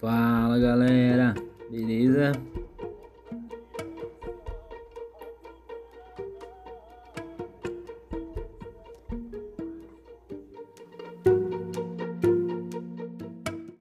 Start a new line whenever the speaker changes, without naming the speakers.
Fala galera, beleza?